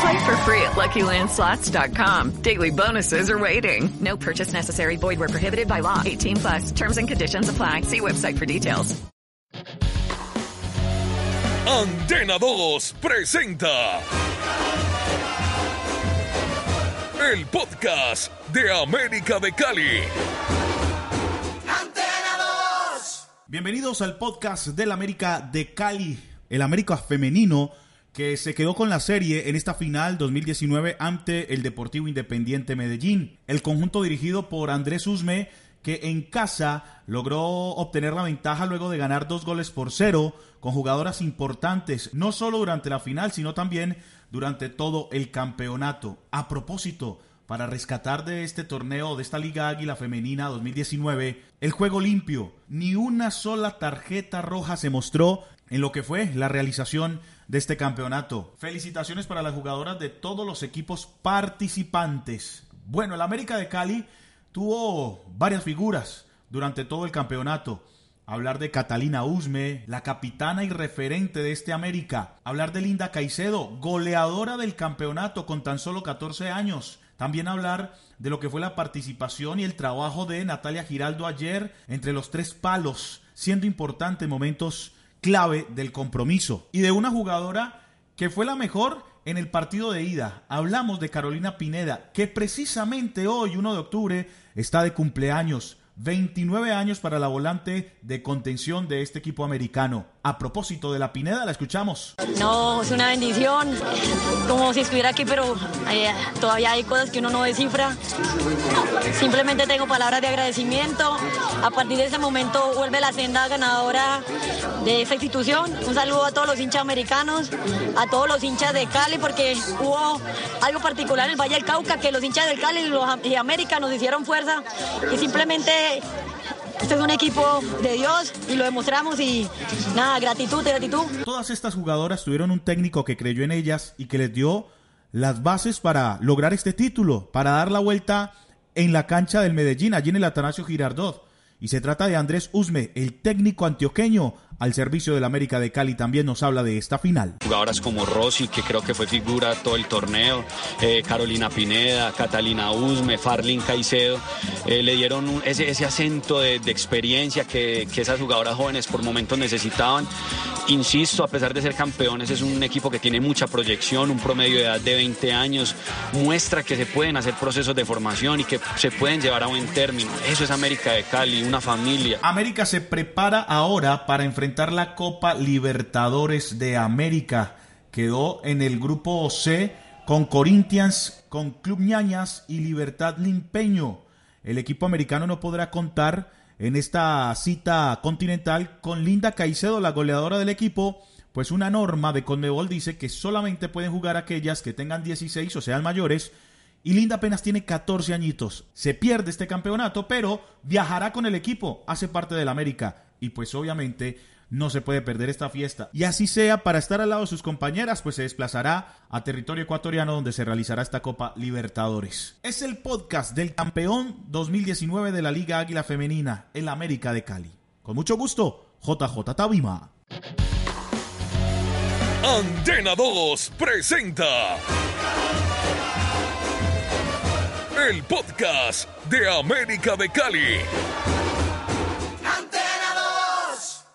Play for free at LuckyLandSlots.com. Daily bonuses are waiting. No purchase necessary. Void where prohibited by law. 18 plus. Terms and conditions apply. See website for details. Antena 2 presenta el podcast de América de Cali. Bienvenidos al podcast del América de Cali, el América femenino que se quedó con la serie en esta final 2019 ante el Deportivo Independiente Medellín. El conjunto dirigido por Andrés Usme que en casa logró obtener la ventaja luego de ganar dos goles por cero con jugadoras importantes, no solo durante la final, sino también durante todo el campeonato. A propósito, para rescatar de este torneo, de esta Liga Águila Femenina 2019, el juego limpio. Ni una sola tarjeta roja se mostró en lo que fue la realización de este campeonato. Felicitaciones para las jugadoras de todos los equipos participantes. Bueno, el América de Cali tuvo varias figuras durante todo el campeonato. Hablar de Catalina Usme, la capitana y referente de este América. Hablar de Linda Caicedo, goleadora del campeonato con tan solo 14 años. También hablar de lo que fue la participación y el trabajo de Natalia Giraldo ayer entre los tres palos, siendo importante momentos clave del compromiso. Y de una jugadora que fue la mejor en el partido de ida. Hablamos de Carolina Pineda, que precisamente hoy, 1 de octubre, está de cumpleaños. 29 años para la volante de contención de este equipo americano. A propósito de la Pineda, la escuchamos. No, es una bendición, como si estuviera aquí, pero eh, todavía hay cosas que uno no descifra. Simplemente tengo palabras de agradecimiento. A partir de ese momento vuelve la senda ganadora de esta institución. Un saludo a todos los hinchas americanos, a todos los hinchas de Cali, porque hubo algo particular en el Valle del Cauca, que los hinchas del Cali y los y América nos hicieron fuerza y simplemente este es un equipo de Dios y lo demostramos y nada, gratitud, gratitud. Todas estas jugadoras tuvieron un técnico que creyó en ellas y que les dio las bases para lograr este título, para dar la vuelta en la cancha del Medellín, allí en el Atanasio Girardot. Y se trata de Andrés Usme, el técnico antioqueño al servicio del América de Cali. También nos habla de esta final. Jugadoras como Rossi, que creo que fue figura todo el torneo, eh, Carolina Pineda, Catalina Usme, Farlin Caicedo, eh, le dieron ese, acento de, experiencia que esas jugadoras jóvenes por momentos necesitaban. Insisto, a pesar de ser campeones, es un equipo que tiene mucha proyección, un promedio de edad de 20 años, muestra que se pueden hacer procesos de formación y que se pueden llevar a buen término. Eso es América de Cali, una familia. América se prepara ahora para enfrentar la Copa Libertadores de América. Quedó en el grupo C con Corinthians, con Club Ñañas y Libertad Limpeño. El equipo americano no podrá contar en esta cita continental con Linda Caicedo, la goleadora del equipo, pues una norma de Conmebol dice que solamente pueden jugar aquellas que tengan 16 o sean mayores y Linda apenas tiene 14 añitos. Se pierde este campeonato, pero viajará con el equipo, hace parte del América. Y pues obviamente no se puede perder esta fiesta. Y así sea, para estar al lado de sus compañeras, pues se desplazará a territorio ecuatoriano donde se realizará esta Copa Libertadores. Es el podcast del campeón 2019 de la Liga Águila Femenina, el América de Cali. Con mucho gusto, JJ Tabima. Antena 2 presenta el podcast de América de Cali.